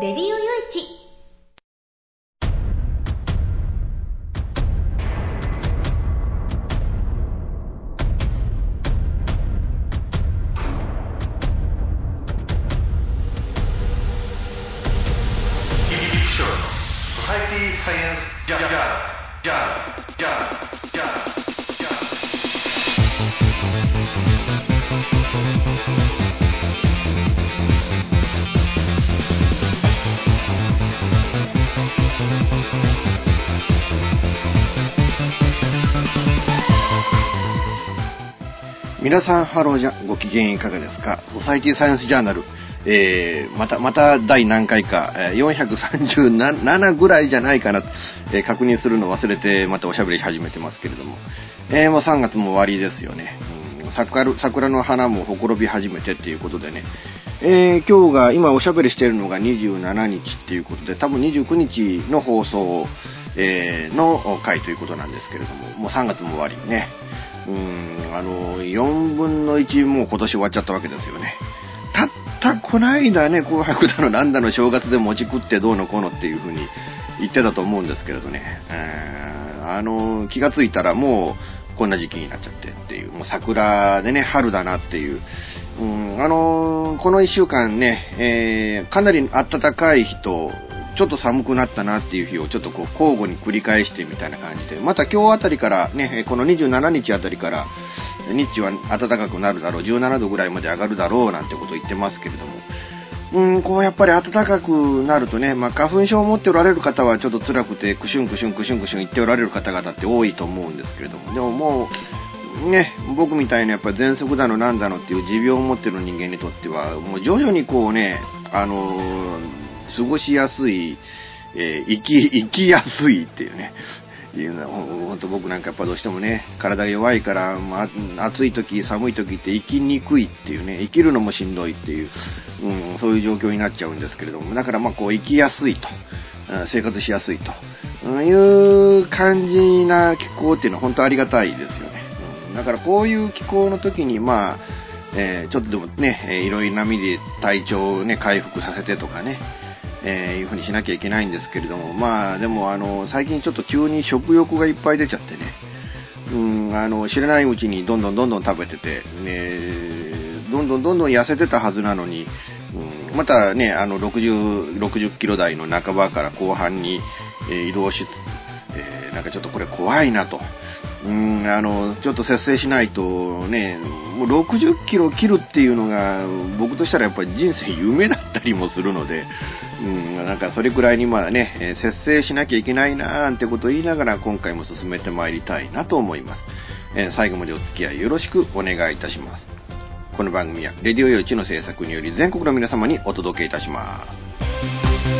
レデ皆さん、ハローじゃ、ご機嫌いかがですか？ソサイティサイエンスジャーナル、えー、また、また第何回か、437ぐらいじゃないかな、えー、確認するの忘れて、またおしゃべり始めてますけれども、えー、もう3月も終わりですよね。うん、桜桜の花もほころび始めてっていうことでね、えー、今日が、今おしゃべりしているのが27日っていうことで、多分29日の放送、えー、の回ということなんですけれども、もう3月も終わりね。うん、あの、4分の1もう今年終わっちゃったわけですよね。たったこないだね、紅白だのなんだの正月で餅食ってどうのこうのっていう風に言ってたと思うんですけれどね、あの、気がついたらもうこんな時期になっちゃってっていう、もう桜でね、春だなっていう、うん、あの、この1週間ね、えー、かなり暖かい日と、ちょっと寒くなったなっていう日をちょっとこう交互に繰り返してみたいな感じで、また今日あたりからね、この27日あたりから、日中は暖かくなるだろう、17度ぐらいまで上がるだろうなんてことを言ってますけれども、うん、こうやっぱり暖かくなるとね、まあ、花粉症を持っておられる方はちょっと辛くて、クシュンクシュンクシュンクシュン言っておられる方々って多いと思うんですけれども、でももう、ね、僕みたいなやっぱり喘息だのなんだのっていう持病を持ってる人間にとっては、もう徐々にこうね、あのー、過ごしやすい、えー、生き、生きやすいっていうね、いうのは、ほんと僕なんかやっぱどうしてもね、体が弱いから、まあ、暑い時、寒い時って生きにくいっていうね、生きるのもしんどいっていう、うん、そういう状況になっちゃうんですけれども、だからまあこう生きやすいと、生活しやすいと。いう感じな気候っていうのは本当ありがたいですよね。うん、だからこういう気候の時にまあ、えー、ちょっとでもね、いろいろな意味で体調をね、回復させてとかね、えー、いうふうにしなきゃいけないんですけれども、まあでもあの、最近ちょっと急に食欲がいっぱい出ちゃってね、うん、あの、知らないうちにどんどんどんどん食べてて、ね、どんどんどんどん痩せてたはずなのに、うん、またね、あの、60、60キロ台の半ばから後半に、えー、移動し、えー、なんかちょっとこれ怖いなと。うん、あの、ちょっと節制しないとね、もう60キロ切るっていうのが、僕としたらやっぱり人生夢だったりもするので、うん、なんかそれくらいにまあね、え節制しなきゃいけないなーんてことを言いながら今回も進めてまいりたいなと思います。え最後までお付き合いよろしくお願いいたします。この番組は、レディオ用地の制作により全国の皆様にお届けいたします。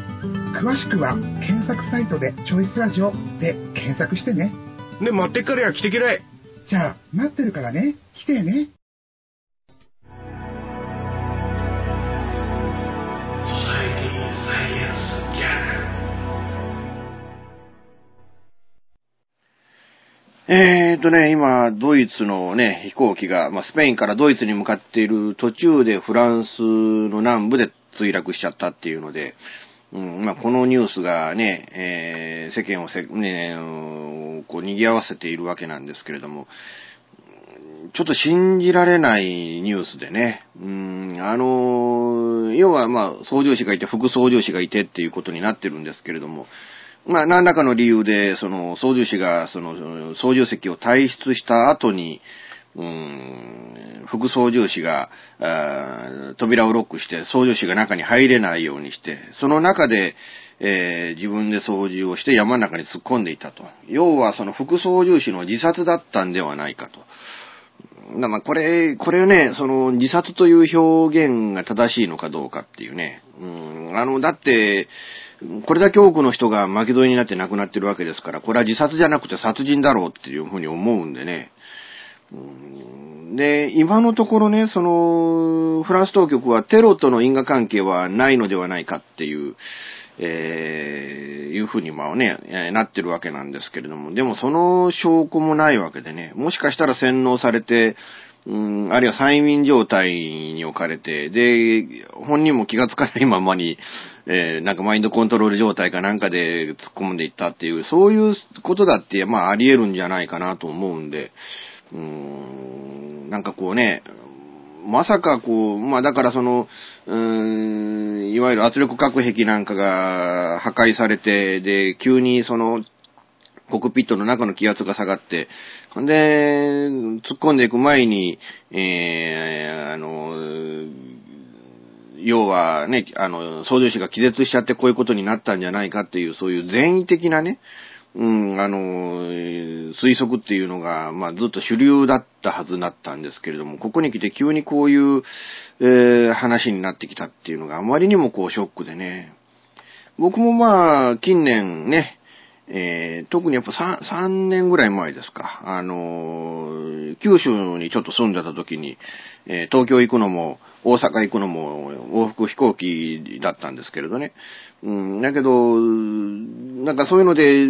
詳しくは検索サイトでチョイスラジオで検索してね。ね、待ってっからや来てきれい。じゃあ、待ってるからね。来てね。えーとね、今、ドイツのね、飛行機が、まあ、スペインからドイツに向かっている途中でフランスの南部で墜落しちゃったっていうので、うん、まあ、このニュースがね、えー世間をせ、ね、うんこう、賑わせているわけなんですけれども、ちょっと信じられないニュースでね、うん、あの、要はまあ、操縦士がいて、副操縦士がいてっていうことになってるんですけれども、まあ、何らかの理由で、その、操縦士が、その、操縦席を退出した後に、うん、副操縦士が、扉をロックして、操縦士が中に入れないようにして、その中で、えー自分で操縦をして山の中に突っ込んでいたと。要は、その副操縦士の自殺だったんではないかと。だまあこれ、これね、その自殺という表現が正しいのかどうかっていうね。うん、あの、だって、これだけ多くの人が巻き添えになって亡くなってるわけですから、これは自殺じゃなくて殺人だろうっていうふうに思うんでね。で、今のところね、その、フランス当局はテロとの因果関係はないのではないかっていう、えーいうふうにまあね、なってるわけなんですけれども、でもその証拠もないわけでね、もしかしたら洗脳されて、うん、あるいは催眠状態に置かれて、で、本人も気がつかないままに、えーなんかマインドコントロール状態かなんかで突っ込んでいったっていう、そういうことだって、まああり得るんじゃないかなと思うんで、うーん、なんかこうね、まさかこう、まあだからその、うーん、いわゆる圧力隔壁なんかが破壊されて、で、急にその、コックピットの中の気圧が下がって、んで、突っ込んでいく前に、えー、あの、要はね、あの、操縦士が気絶しちゃってこういうことになったんじゃないかっていう、そういう善意的なね、うん、あの、推測っていうのが、まあ、ずっと主流だったはずだったんですけれども、ここに来て急にこういう、えー話になってきたっていうのがあまりにもこうショックでね。僕もまあ、近年ね、えー特にやっぱ 3, 3年ぐらい前ですか。あのー九州にちょっと住んでた時に、えー東京行くのも、大阪行くのも往復飛行機だったんですけれどね。うん、だけど、なんかそういうので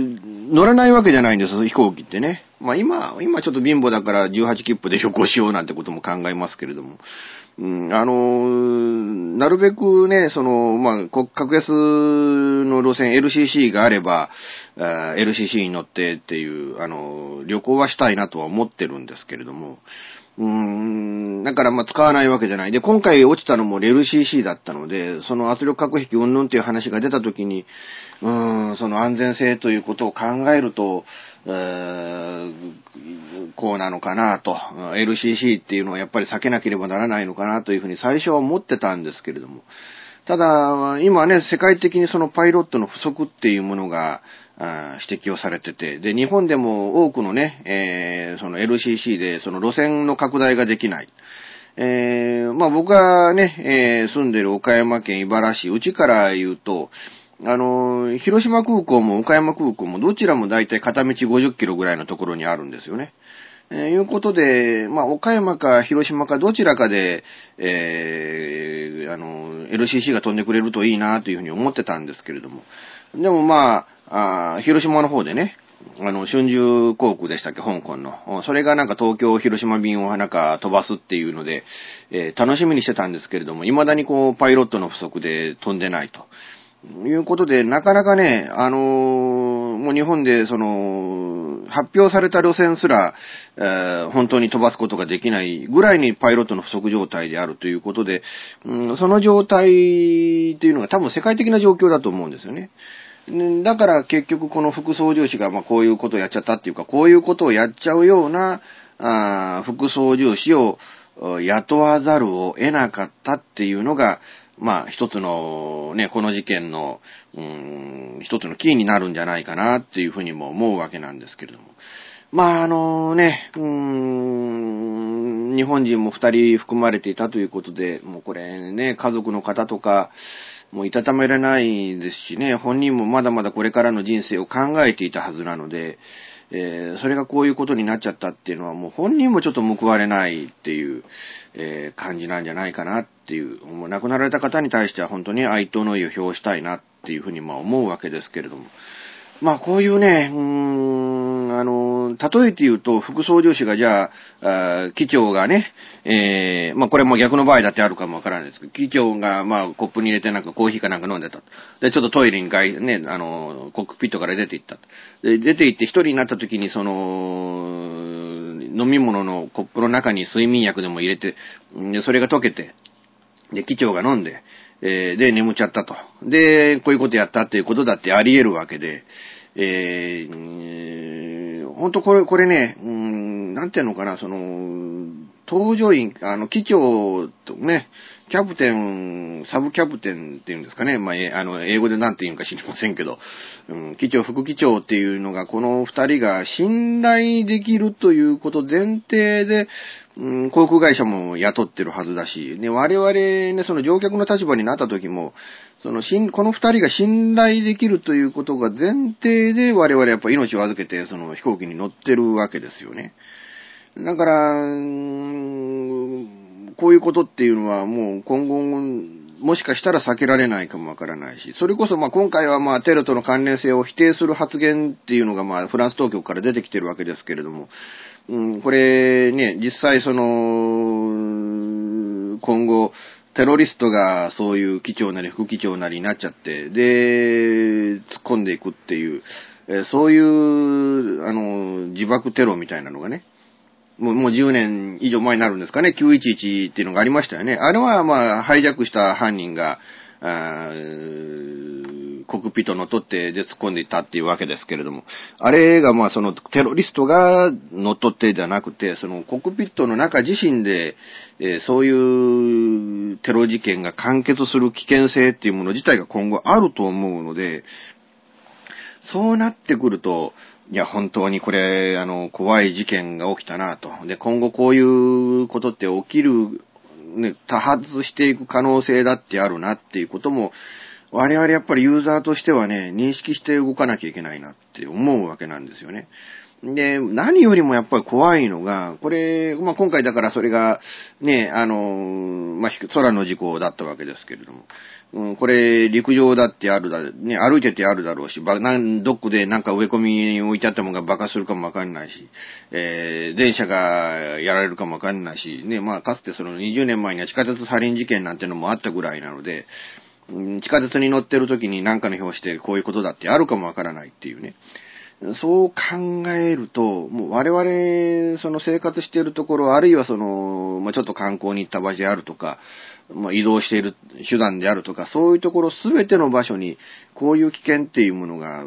乗らないわけじゃないんです、飛行機ってね。まあ今、今ちょっと貧乏だから18切符で旅行しようなんてことも考えますけれども。うん、あの、なるべくね、その、まあ、格安の路線 LCC があれば、LCC に乗ってっていう、あの、旅行はしたいなとは思ってるんですけれども、うーん、だからまあ使わないわけじゃない。で、今回落ちたのも LCC だったので、その圧力核壁云々っていう話が出た時に、うーん、その安全性ということを考えると、えーこうなのかなと、LCC っていうのはやっぱり避けなければならないのかなというふうに最初は思ってたんですけれども、ただ、今ね、世界的にそのパイロットの不足っていうものが、指摘をされてて、で、日本でも多くのね、えーその LCC でその路線の拡大ができない。えーまあ僕がね、えー住んでる岡山県茨市、うちから言うと、あの、広島空港も岡山空港もどちらもだいたい片道50キロぐらいのところにあるんですよね。えーいうことで、まあ、岡山か広島かどちらかで、えーあの、LCC が飛んでくれるといいなというふうに思ってたんですけれども。でもまあ、あ広島の方でね、あの、春秋航空でしたっけ、香港の。それがなんか東京、広島便をなんか飛ばすっていうので、えー楽しみにしてたんですけれども、未だにこう、パイロットの不足で飛んでないと。いうことで、なかなかね、あのーもう日本で、その、発表された路線すら、えー本当に飛ばすことができないぐらいにパイロットの不足状態であるということで、うんその状態っていうのが多分世界的な状況だと思うんですよね。だから結局この副操縦士がまこういうことをやっちゃったっていうか、こういうことをやっちゃうような、あ副操縦士を雇わざるを得なかったっていうのが、まあ一つのね、この事件の、うん、一つのキーになるんじゃないかなっていうふうにも思うわけなんですけれども。まああのね、うーん、日本人も二人含まれていたということで、もうこれね、家族の方とか、もういたためられないですしね、本人もまだまだこれからの人生を考えていたはずなので、えー、それがこういうことになっちゃったっていうのはもう本人もちょっと報われないっていう、えー、感じなんじゃないかなっていう、もう亡くなられた方に対しては本当に哀悼の意を表したいなっていうふうにまあ思うわけですけれども、まあこういうね、うーん、あの、例えて言うと、副操縦士がじゃあ、あ機長がね、えー、まあこれも逆の場合だってあるかもわからないですけど、機長がまあコップに入れてなんかコーヒーかなんか飲んでた。で、ちょっとトイレに外、ね、あの、コックピットから出て行った。で、出て行って一人になった時にその、飲み物のコップの中に睡眠薬でも入れて、で、それが溶けて、で、機長が飲んで、えー、で、眠っちゃったと。で、こういうことやったっていうことだってあり得るわけで、えー、ほんとこれ、これね、うん、なんていうのかな、その、搭乗員、あの、機長とね、キャプテン、サブキャプテンっていうんですかね。まあ、あの、英語で何て言うか知りませんけど、うん、機長、副機長っていうのが、この二人が信頼できるということ前提で、うん、航空会社も雇ってるはずだし、ね、我々ね、その乗客の立場になった時も、その、この二人が信頼できるということが前提で我々やっぱ命を預けて、その飛行機に乗ってるわけですよね。だから、こういうことっていうのはもう今後、もしかしたら避けられないかもわからないし、それこそまあ今回はまあテロとの関連性を否定する発言っていうのがまあフランス当局から出てきてるわけですけれども、うん、これね、実際その、今後、テロリストがそういう機長なり副機長なりになっちゃって、で、突っ込んでいくっていう、えそういう、あの、自爆テロみたいなのがね、もうもう10年以上前になるんですかね、911っていうのがありましたよね。あれはまあ、ハイジャックした犯人が、あコックピット乗っ取ってで突っ込んでいたっていうわけですけれども、あれがまあそのテロリストが乗っ取ってじゃなくて、そのコックピットの中自身で、えー、そういうテロ事件が完結する危険性っていうもの自体が今後あると思うので、そうなってくると、いや、本当にこれ、あの、怖い事件が起きたなと。で、今後こういうことって起きる、ね、多発していく可能性だってあるなっていうことも、我々やっぱりユーザーとしてはね、認識して動かなきゃいけないなって思うわけなんですよね。で、何よりもやっぱり怖いのが、これ、まあ、今回だからそれが、ね、あの、まあ、空の事故だったわけですけれども、うん、これ、陸上だってあるだ、ね、歩いててあるだろうし、ば、なん、どっでなんか植え込みに置いてあったものが爆発するかもわかんないし、えー、電車がやられるかもわかんないし、ね、まあ、かつてその20年前には地下鉄サリン事件なんてのもあったぐらいなので、地下鉄に乗ってる時に何かの表してこういうことだってあるかもわからないっていうね。そう考えると、もう我々、その生活しているところ、あるいはその、まあ、ちょっと観光に行った場所であるとか、まあ、移動している手段であるとか、そういうところすべての場所に、こういう危険っていうものが、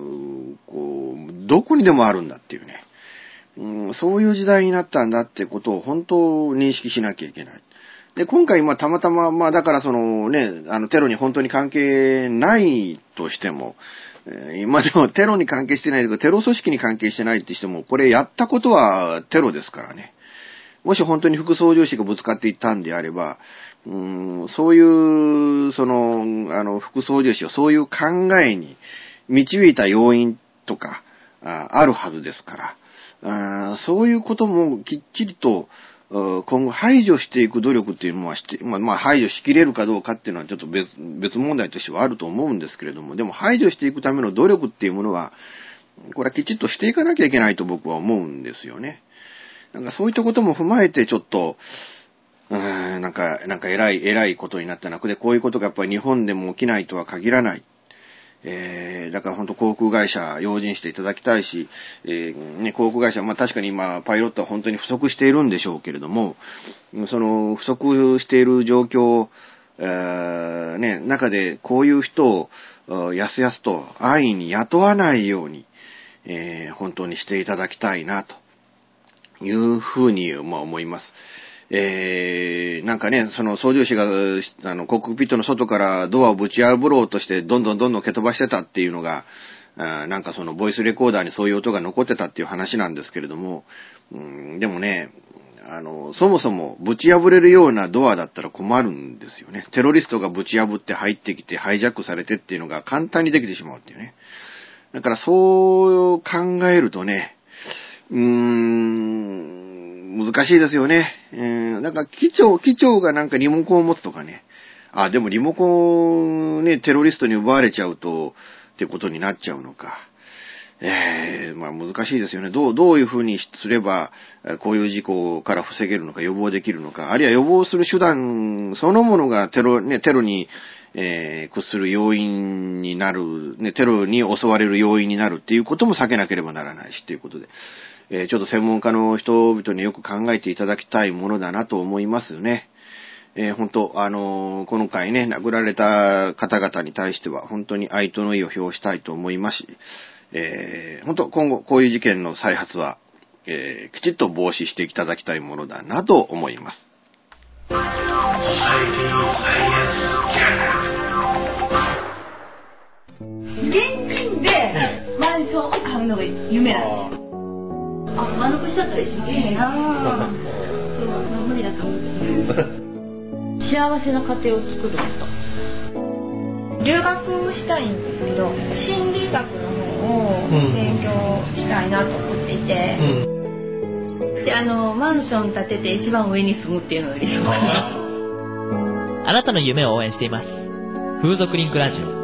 こう、どこにでもあるんだっていうね。うん、そういう時代になったんだってことを本当認識しなきゃいけない。で、今回、まあ、たまたま、まあ、だからそのね、あの、テロに本当に関係ないとしても、え今でもテロに関係してないけど、テロ組織に関係してないってしても、これやったことはテロですからね。もし本当に副操縦士がぶつかっていったんであれば、うん、そういう、その、あの、副操縦士をそういう考えに導いた要因とか、ああるはずですから、あそういうこともきっちりと、今後排除していく努力っていうのはして、まあ、まあ、排除しきれるかどうかっていうのはちょっと別、別問題としてはあると思うんですけれども、でも排除していくための努力っていうものは、これはきちっとしていかなきゃいけないと僕は思うんですよね。なんかそういったことも踏まえてちょっと、うん、なんか、なんか偉い、偉いことになったなくで、こういうことがやっぱり日本でも起きないとは限らない。えー、だから本当航空会社用心していただきたいし、えー、ね、航空会社、まあ確かに今、パイロットは本当に不足しているんでしょうけれども、その不足している状況、え、ね、中でこういう人を、やすやすと安易に雇わないように、えー、本当にしていただきたいな、というふうに、まあ思います。えー、なんかね、その操縦士が、あの、コックピットの外からドアをぶち破ろうとして、どんどんどんどん蹴飛ばしてたっていうのが、あなんかそのボイスレコーダーにそういう音が残ってたっていう話なんですけれども、うん、でもね、あの、そもそもぶち破れるようなドアだったら困るんですよね。テロリストがぶち破って入ってきてハイジャックされてっていうのが簡単にできてしまうっていうね。だからそう考えるとね、うーん、難しいですよね。うん、なんか機長、機長がなんかリモコンを持つとかね。あ、でもリモコンね、テロリストに奪われちゃうと、ってことになっちゃうのか。えー、まあ難しいですよね。どう、どういうふうにすれば、こういう事故から防げるのか、予防できるのか、あるいは予防する手段そのものがテロ、ね、テロに、えー、屈する要因になる、ね、テロに襲われる要因になるっていうことも避けなければならないし、ということで。え、ちょっと専門家の人々によく考えていただきたいものだなと思いますね。えー、本当、あのー、この回ね、亡くなられた方々に対しては、本当に愛との意を表したいと思いますし、えー、本当、今後、こういう事件の再発は、えー、きちっと防止していただきたいものだなと思います。現金でマンションを買うのが夢なんです。あ、間残しだったら一番いいな。そう、無理だと思う。幸せな家庭を作ること留学したいんですけど心理学の方を勉強したいなと思っていて、うん、であのマンション建てて一番上に住むっていうのが理想かな。あなたの夢を応援しています。風俗リンクラジオ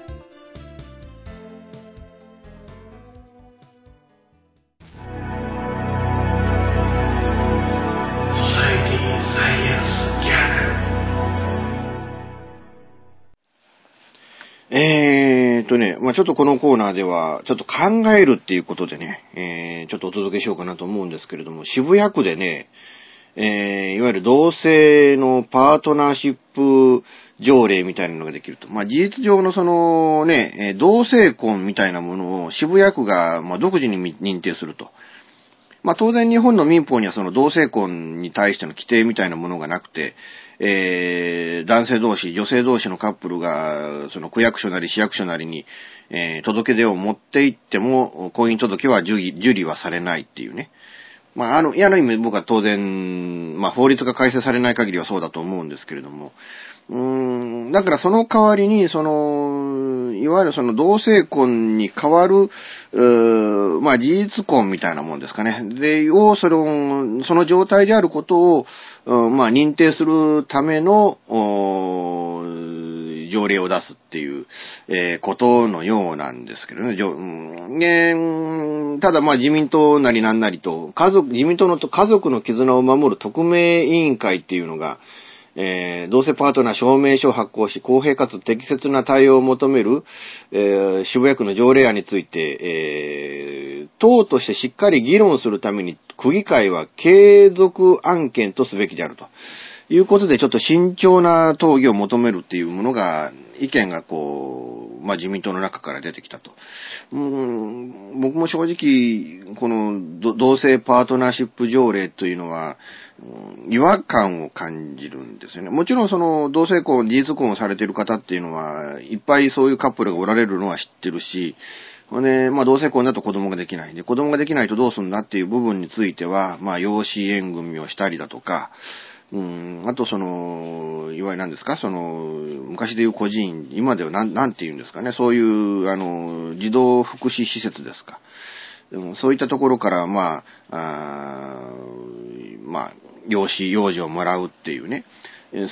えーとね、まあちょっとこのコーナーでは、ちょっと考えるっていうことでね、えー、ちょっとお届けしようかなと思うんですけれども、渋谷区でね、えー、いわゆる同性のパートナーシップ条例みたいなのができると。まあ事実上のそのね、同性婚みたいなものを渋谷区が、ま、独自に認定すると。まあ当然日本の民法にはその同性婚に対しての規定みたいなものがなくて、えー、男性同士、女性同士のカップルが、その区役所なり市役所なりに、えー、届け出を持って行っても、婚姻届は受理受理はされないっていうね。まあ、あの、いやの意味僕は当然、まあ、法律が改正されない限りはそうだと思うんですけれども、うーん、だからその代わりに、その、いわゆるその同性婚に代わる、うーまあ事実婚みたいなもんですかね。で、を、その、その状態であることを、まあ、認定するための、条例を出すっていう、えー、ことのようなんですけどね。ねただまあ自民党なりなんなりと、家族、自民党の家族の絆を守る特命委員会っていうのが、えー、同性パートナー証明書を発行し、公平かつ適切な対応を求める、えー、渋谷区の条例案について、えー、党としてしっかり議論するために、区議会は継続案件とすべきであると。いうことで、ちょっと慎重な討議を求めるっていうものが、意見がこう、まあ、自民党の中から出てきたと。うん、僕も正直、この同性パートナーシップ条例というのは、違和感を感じるんですよね。もちろんその同性婚、事実婚をされている方っていうのは、いっぱいそういうカップルがおられるのは知ってるし、ね、まあ同性婚だと子供ができない。で、子供ができないとどうするんだっていう部分については、まあ養子縁組をしたりだとか、うん、あとその、いわゆる何ですか、その、昔でいう孤児院、今では何、なんて言うんですかね、そういう、あの、児童福祉施設ですか？そういったところから、まあ、あまあ、養子、養女をもらうっていうね、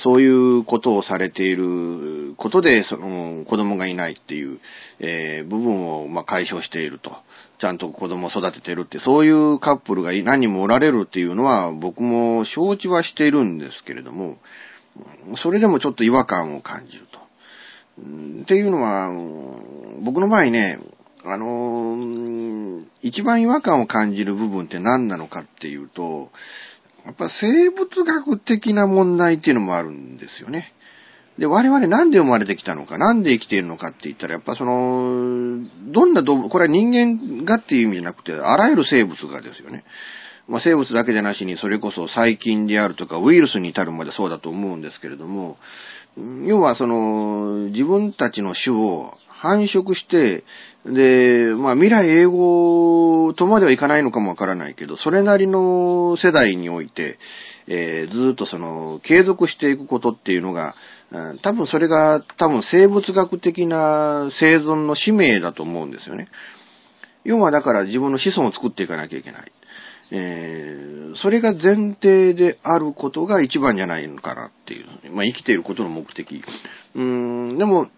そういうことをされていることで、その子供がいないっていう、えー、部分をま解消していると。ちゃんと子供を育ててるって、そういうカップルが何人もおられるっていうのは僕も承知はしているんですけれども、それでもちょっと違和感を感じると。っていうのは、僕の場合ね、あの、一番違和感を感じる部分って何なのかっていうと、やっぱ生物学的な問題っていうのもあるんですよね。で、我々なんで生まれてきたのか、なんで生きているのかって言ったら、やっぱその、どんな動物、これは人間がっていう意味じゃなくて、あらゆる生物がですよね。まあ、生物だけじゃなしに、それこそ細菌であるとか、ウイルスに至るまでそうだと思うんですけれども、要はその、自分たちの種を繁殖して、で、まあ未来永劫とまではいかないのかもわからないけど、それなりの世代において、えー、ずっとその、継続していくことっていうのが、多分それが多分生物学的な生存の使命だと思うんですよね。要はだから自分の子孫を作っていかなきゃいけない。えー、それが前提であることが一番じゃないのかなっていう。まあ、生きていることの目的。うん、でも、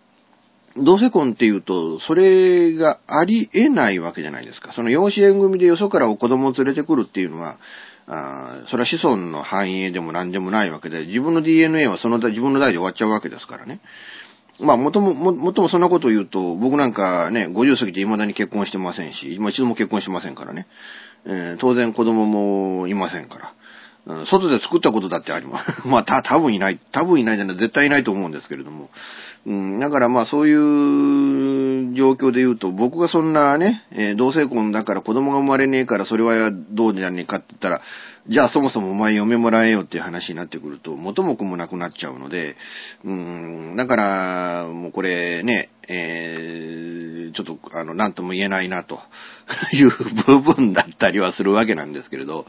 同性婚っていうと、それがあり得ないわけじゃないですか。その養子縁組でよそからお子供を連れてくるっていうのは、あそれは子孫の繁栄でも何でもないわけで、自分の DNA はその自分の代で終わっちゃうわけですからね。まあ、もとも、も、もともそんなことを言うと、僕なんかね、50過ぎて未だに結婚してませんし、今一度も結婚してませんからね。えー、当然子供もいませんから。外で作ったことだってあります。まあ、た、多分いない。多分いないじゃない、絶対いないと思うんですけれども。うん、だからまあそういう状況で言うと、僕がそんなね、えー、同性婚だから子供が生まれねえからそれはどうじゃねえかって言ったら、じゃあそもそもお前嫁もらえよっていう話になってくると、元も子もなくなっちゃうので、うん、だから、もうこれね、えー、ちょっと、あの、なんとも言えないな、と いう部分だったりはするわけなんですけれど、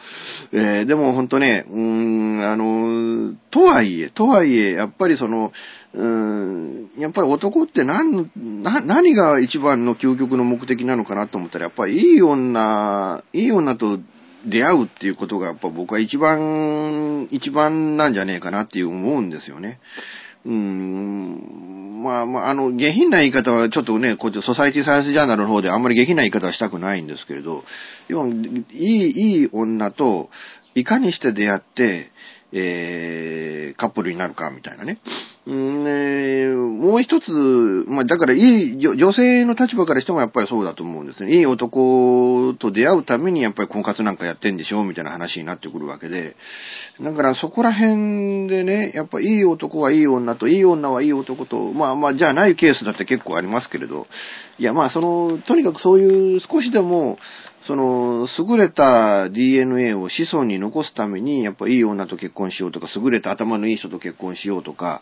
えー、でも本当ね、うん、あの、とはいえ、とはいえ、やっぱりその、うん、やっぱり男って何、何が一番の究極の目的なのかなと思ったら、やっぱりいい女、いい女と出会うっていうことがやっぱ僕は一番、一番なんじゃねえかなっていう思うんですよね。うん、まあまあ、あの、下品な言い方はちょっとね、こっちソサイティサイエンスジャーナルの方であんまり下品な言い方はしたくないんですけれど、要は、いい、いい女と、いかにして出会って、えー、カップルになるか、みたいなね。うんえー、もう一つ、まあ、だからいい、女性の立場からしてもやっぱりそうだと思うんですね。いい男と出会うためにやっぱり婚活なんかやってんでしょみたいな話になってくるわけで。だからそこら辺でね、やっぱいい男はいい女と、いい女はいい男と、まあまあ、じゃあないケースだって結構ありますけれど、いやまあその、とにかくそういう少しでも、その、優れた DNA を子孫に残すために、やっぱいい女と結婚しようとか、優れた頭のいい人と結婚しようとか、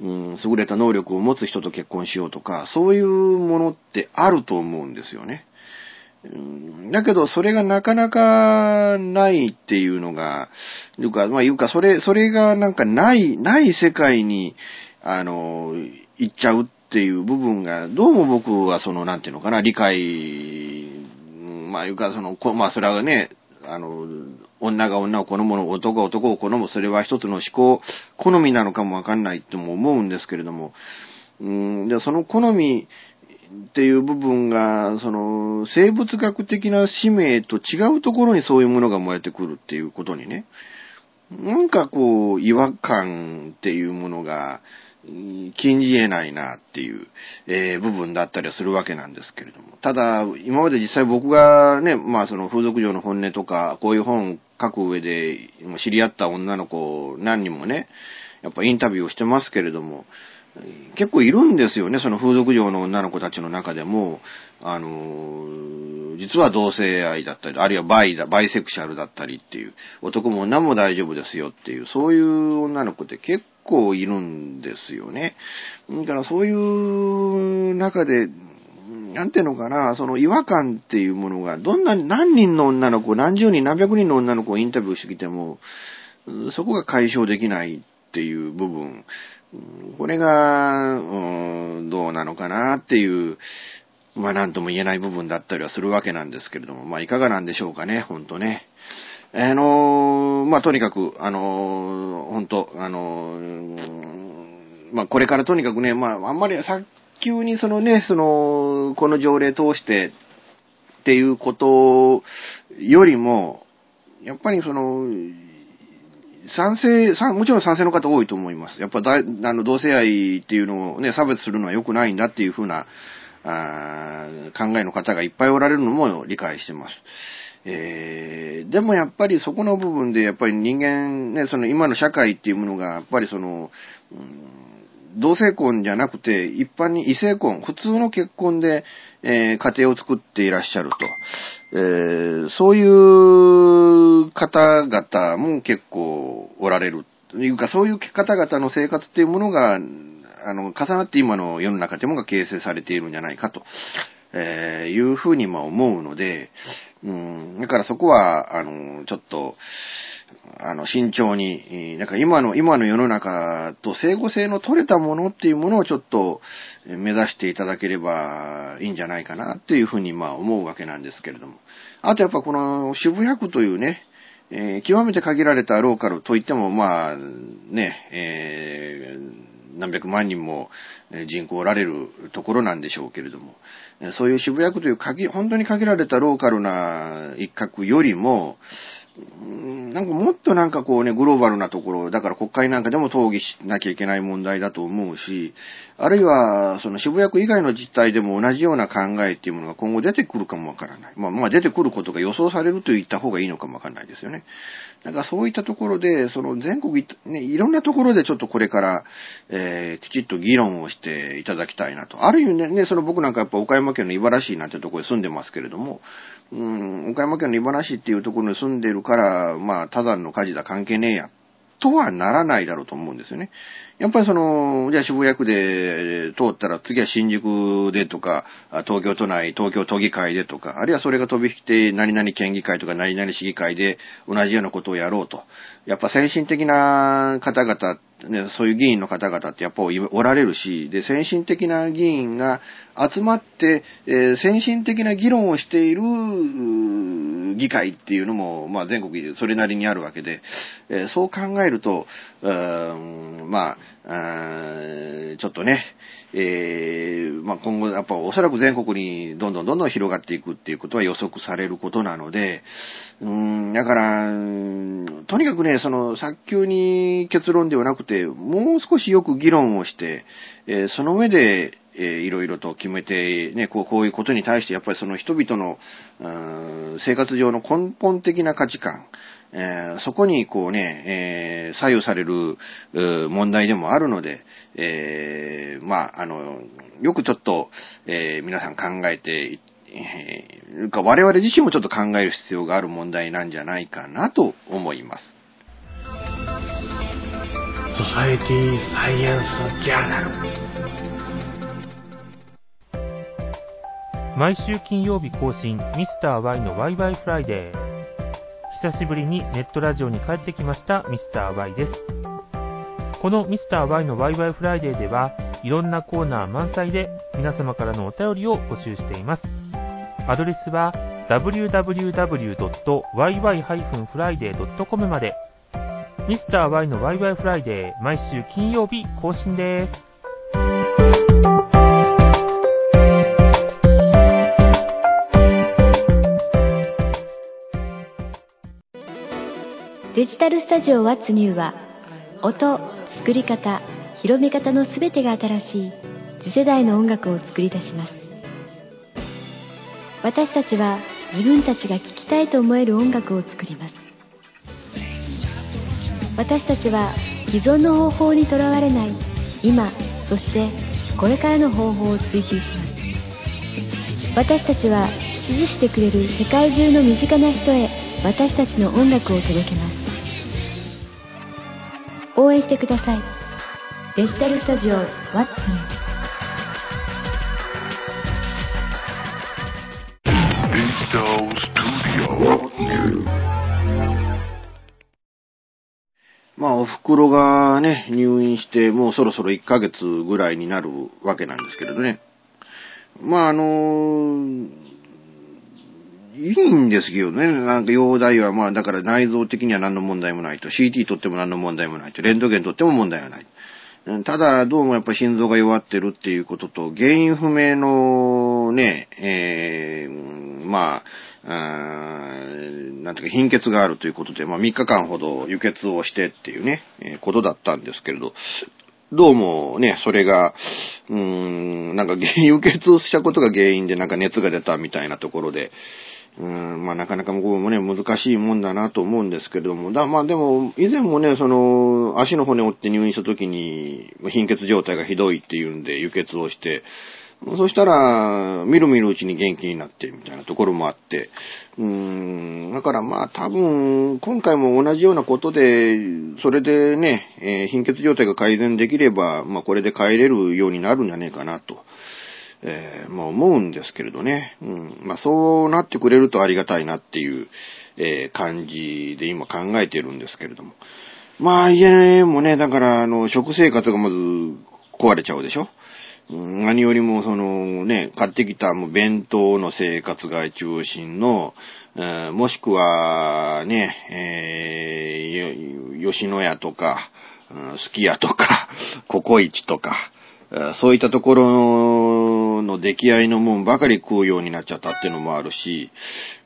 うん、優れた能力を持つ人と結婚しようとか、そういうものってあると思うんですよね。だけど、それがなかなかないっていうのが、いうか、まあ、いうか、それ、それがなんかない、ない世界に、あの、行っちゃうっていう部分が、どうも僕はその、なんていうのかな、理解まあ、いうか、その、まあ、それはね、あの、女が女を好むの、男が男を好む、それは一つの思考、好みなのかもわかんないとも思うんですけれども、うん、で、その好みっていう部分が、その、生物学的な使命と違うところにそういうものが燃えてくるっていうことにね、なんかこう、違和感っていうものが、禁じ得ないなっていう、えー、部分だったりはするわけなんですけれども。ただ、今まで実際僕がね、まあその風俗嬢の本音とか、こういう本を書く上で、知り合った女の子何人もね、やっぱインタビューをしてますけれども、結構いるんですよね、その風俗嬢の女の子たちの中でも、あの、実は同性愛だったり、あるいはバイだ、バイセクシャルだったりっていう、男も女も大丈夫ですよっていう、そういう女の子って結構いるんですよね。だからそういう中で、なんていうのかな、その違和感っていうものが、どんな何人の女の子、何十人、何百人の女の子をインタビューしてきても、そこが解消できないっていう部分、これが、うん、どうなのかなっていう、まあなんとも言えない部分だったりはするわけなんですけれども、まあいかがなんでしょうかね、ほんとね。あのーまあ、とにかく、あのー本当あのーまあ、これからとにかくね、まあ、あんまり早急にそのね、その、この条例通してっていうことよりも、やっぱりその、賛成、もちろん賛成の方多いと思います。やっぱだあの同性愛っていうのをね、差別するのは良くないんだっていうふうなあ考えの方がいっぱいおられるのも理解してます。えーでもやっぱりそこの部分で、やっぱり人間、ね、その今の社会っていうものが、やっぱりその、うん同性婚じゃなくて、一般に異性婚、普通の結婚で、えー家庭を作っていらっしゃると。えーそういう方々も結構おられる。というか、そういう方々の生活っていうものが、あの、重なって今の世の中でもが形成されているんじゃないかと。えーいうふうにま思うので、うん、だからそこは、あの、ちょっと、あの、慎重に、なんか今の、今の世の中と整合性の取れたものっていうものをちょっと目指していただければいいんじゃないかなっていうふうにまあ思うわけなんですけれども。あとやっぱこの渋谷区というね、えー極めて限られたローカルといってもまあね、えー何百万人も人口おられるところなんでしょうけれども、そういう渋谷区という限、本当に限られたローカルな一角よりも、なんかもっとなんかこうね、グローバルなところ、だから国会なんかでも討議しなきゃいけない問題だと思うし、あるいはその渋谷区以外の実態でも同じような考えっていうものが今後出てくるかもわからない。まあまあ出てくることが予想されると言った方がいいのかもわからないですよね。だかそういったところで、その全国い、ね、いろんなところでちょっとこれから、えーきちっと議論をしていただきたいなと。ある意味ね、ねその僕なんかやっぱ岡山県の茨市なんてところに住んでますけれども、うん、岡山県の茨市っていうところに住んでるから、まあ、他山の火事だ関係ねえや、とはならないだろうと思うんですよね。やっぱりその、じゃあ渋谷区で通ったら次は新宿でとか、東京都内、東京都議会でとか、あるいはそれが飛び火って何々県議会とか何々市議会で同じようなことをやろうと。やっぱ先進的な方々、ね、そういう議員の方々ってやっぱおられるし、で、先進的な議員が集まって、えー先進的な議論をしている議会っていうのも、まあ全国それなりにあるわけで、えーそう考えると、うんまあ、あちょっとね、えーまあ今後やっぱおそらく全国にどんどんどんどん広がっていくっていうことは予測されることなので、うん、だから、とにかくね、その早急に結論ではなくて、もう少しよく議論をして、えーその上で、えーいろいろと決めて、ね、こうこういうことに対して、やっぱりその人々の、生活上の根本的な価値観、えーそこにこうね、えー左右される問題でもあるので、えーまあ、あの、よくちょっと、え皆さん考えて、えーか我々自身もちょっと考える必要がある問題なんじゃないかなと思います。ソサエティサイエンスジャーナル毎週金曜日更新、ミスター Y のワイワイフライデー。久しぶりにネットラジオに帰ってきました、ミスター Y です。このミスター Y のワイワイフライデーでは、いろんなコーナー満載で皆様からのお便りを募集しています。アドレスは www.yy-friday.com まで。ミスター Y のワイワイフライデー、毎週金曜日更新です。デジタルスタジオ What's New は音、作り方、広め方のすべてが新しい次世代の音楽を作り出します。私たちは自分たちが聴きたいと思える音楽を作ります。私たちは既存の方法にとらわれない今そしてこれからの方法を追求します。私たちは支持してくれる世界中の身近な人へ私たちの音楽を届けます。応援してくださいデジタルスタジオ What's New まあ、お袋がね、入院して、もうそろそろ1ヶ月ぐらいになるわけなんですけれどね。まあ、あのいいんですけどね。なんか容体は、まあ、だから内臓的には何の問題もないと。CT 取っても何の問題もないと。レントゲン取っても問題はない。ただ、どうもやっぱ心臓が弱ってるっていうことと、原因不明のね、えー、まあ、なんていうか貧血があるということで、まあ3日間ほど輸血をしてっていうね、えー、ことだったんですけれど、どうもね、それが、うーん、なんか 輸血をしたことが原因でなんか熱が出たみたいなところで、うん、まあなかなか向こうもね、難しいもんだなと思うんですけれども、だまあでも、以前もね、その、足の骨折って入院した時に、貧血状態がひどいっていうんで輸血をして、そしたら、みるみるうちに元気になってみたいなところもあって、うん、だからまあ多分、今回も同じようなことで、それでね、えー、貧血状態が改善できれば、まあこれで帰れるようになるんじゃねえかなと。えー、まあ思うんですけれどね。うん。まあそうなってくれるとありがたいなっていう、えー、感じで今考えてるんですけれども。まあ家もね、だからあの、食生活がまず壊れちゃうでしょ。何よりもそのね、買ってきたもう弁当の生活が中心の、えー、もしくはね、えー、吉野家とか、すき家とか、ココイチとか、そういったところのの出来合いのもんばかり食うようになっちゃったっていうのもあるし、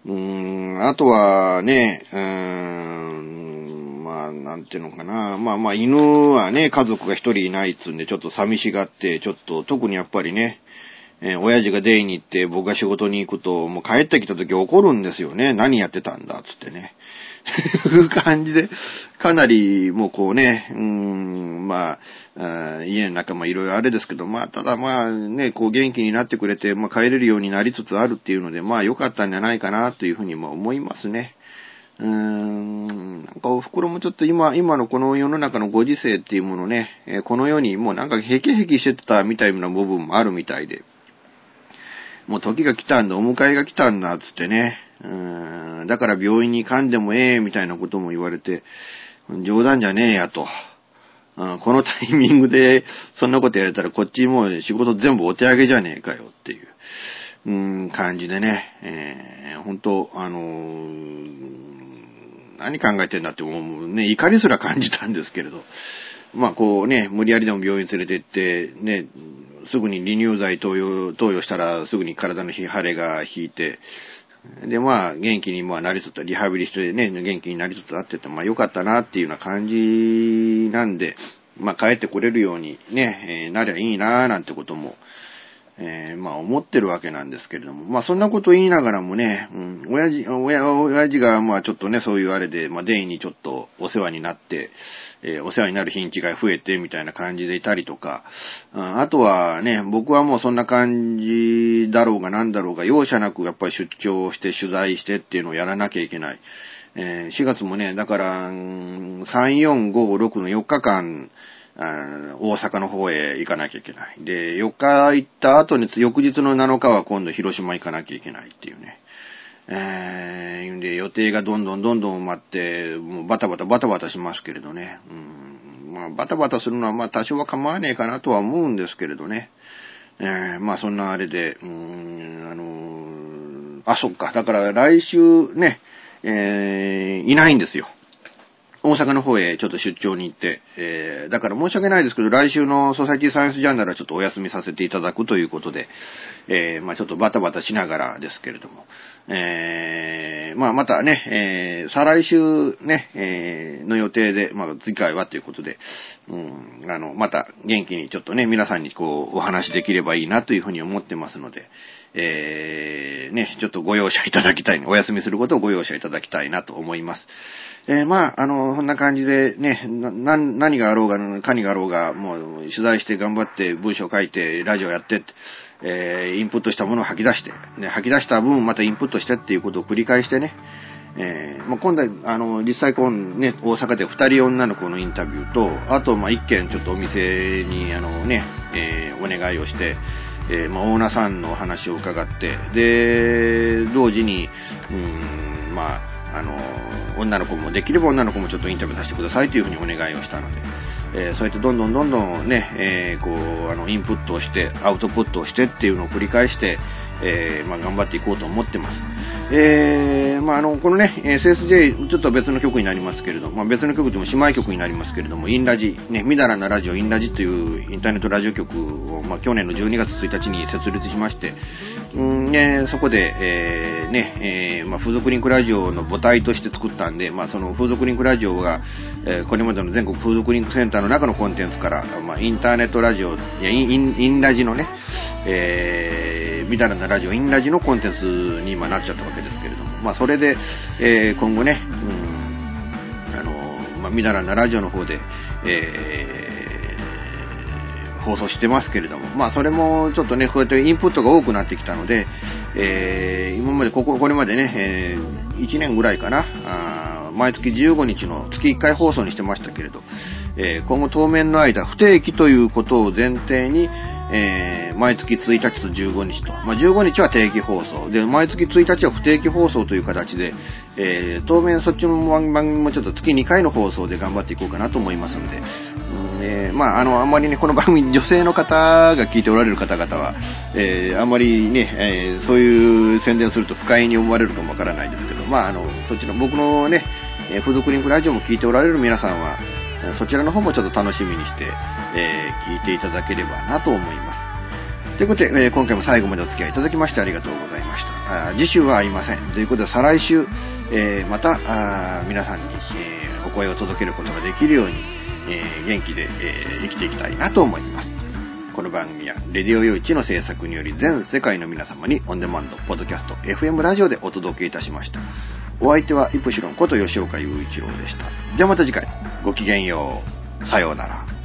うーん、あとはね、うーん、まあ、なんていうのかな。まあまあ、犬はね、家族が一人いないっつうんで、ちょっと寂しがって、ちょっと、特にやっぱりね、えー、親父がデイに行って僕が仕事に行くと、もう帰ってきた時怒るんですよね。何やってたんだ、つってね。いう感じで、かなり、もうこうね、うん、まあ、家の中もいろいろあれですけど、まあ、ただまあね、こう元気になってくれて、まあ帰れるようになりつつあるっていうので、まあ良かったんじゃないかなというふうにも思いますね。うーん、なんかお袋もちょっと今、今のこの世の中のご時世っていうものね、えこの世にもうなんかヘキヘキしてたみたいな部分もあるみたいで、もう時が来たんだ、お迎えが来たんだ、つってね、うん、だから病院に行かんでもええ、みたいなことも言われて、冗談じゃねえやと。このタイミングでそんなことやれたらこっちもう仕事全部お手上げじゃねえかよっていう、感じでね、本当あのー、何考えてんだってもうね、怒りすら感じたんですけれど、まあこうね、無理やりでも病院連れて行って、ね、すぐに利乳剤投与、投与したらすぐに体の腫れが引いて、で、まあ、元気にまあなりつつ、リハビリしてね、元気になりつつあってて、まあ良かったなっていうような感じなんで、まあ帰ってこれるようにね、えー、なりゃいいなーなんてことも、えー、まあ思ってるわけなんですけれども、まあそんなこと言いながらもね、うん、親父、親、親父がまあちょっとね、そういうあれで、まあデイにちょっとお世話になって、えー、お世話になる日にちが増えてみたいな感じでいたりとか、うん、あとはね、僕はもうそんな感じだろうがなんだろうが、容赦なくやっぱり出張して取材してっていうのをやらなきゃいけない。えー、4月もね、だから、3、4、5、6の4日間、大阪の方へ行かなきゃいけない。で、4日行った後に、翌日の7日は今度広島行かなきゃいけないっていうね。えー、で、予定がどんどんどんどん埋まって、もうバタバタバタバタしますけれどね。うん、まあ、バタバタするのは、まあ、多少は構わねえかなとは思うんですけれどね。えー、まあ、そんなあれで、うん、あのー、あ、そっか。だから来週ね、えー、いないんですよ。大阪の方へちょっと出張に行って、えー、だから申し訳ないですけど、来週のソサイティサイエンスジャーナルはちょっとお休みさせていただくということで、えー、まあちょっとバタバタしながらですけれども、えー、まあまたね、えー、再来週ね、えー、の予定で、まあ次回はということで、うん、あの、また元気にちょっとね、皆さんにこう、お話できればいいなというふうに思ってますので、えー、ね、ちょっとご容赦いただきたい、お休みすることをご容赦いただきたいなと思います。えー、まあ、あの、こんな感じでね、な、何があろうが、かにがあろうが、もう取材して頑張って文章書いて、ラジオやって、えー、インプットしたものを吐き出して、ね、吐き出した分またインプットしてっていうことを繰り返してね、えー、まあ、今度、あの、実際今ね、大阪で二人女の子のインタビューと、あと、ま、一件ちょっとお店に、あのね、えー、お願いをして、えー、まあ、オーナーさんの話を伺って、で、同時に、うん、まあ、あの、女の子も、できれば女の子もちょっとインタビューさせてくださいというふうにお願いをしたので、えーそうやってどんどんどんどんね、えーこう、あの、インプットをして、アウトプットをしてっていうのを繰り返して、えーまあ、頑張っていこうと思ってます。えーまあ、あの、このね、SSJ、ちょっと別の曲になりますけれども、まあ、別の曲でも姉妹曲になりますけれども、インラジ、ね、みだらなラジオ、インラジというインターネットラジオ局を、まあ、去年の12月1日に設立しまして、うんね、そこで、えーね、えーまあ、風俗リンクラジオの母体として作ったんで、まあ、その風俗リンクラジオが、えーこれまでの全国風俗リンクセンターの中のコンテンツから、まあ、インターネットラジオ、いや、イン、インインラジのね、えー、みだらなラジオ、インラジのコンテンツに今なっちゃったわけですけれども、まあ、それで、えー今後ね、うん、あの、まあ、みだらなラジオの方で、えー放送してますけれども、まあそれもちょっとね、こうやってインプットが多くなってきたので、えー今までここ、これまでね、え1年ぐらいかな、あ毎月15日の月1回放送にしてましたけれど、えー今後当面の間、不定期ということを前提に、えー毎月1日と15日と、まあ、15日は定期放送、で、毎月1日は不定期放送という形で、えー当面そっちの番組もちょっと月2回の放送で頑張っていこうかなと思いますので、うんえーまあ、あの、あんまりね、この番組、女性の方が聞いておられる方々は、えーあんまりね、えーそういう宣伝すると不快に思われるかもわからないですけど、まあ、あの、そっちの僕のね、え、付属リンクラジオも聞いておられる皆さんは、そちらの方もちょっと楽しみにして、えー聞いていただければなと思います。ということで、えー今回も最後までお付き合いいただきましてありがとうございました。あ次週はありません。ということで、再来週、えーまた皆さんに、えーお声を届けることができるように、えー元気で、え生きていきたいなと思います。この番組は、レディオ用一の制作により全世界の皆様にオンデマンド、ポッドキャスト、FM ラジオでお届けいたしました。お相手はイプシロンこと吉岡雄一郎でした。ではまた次回、ごきげんよう。さようなら。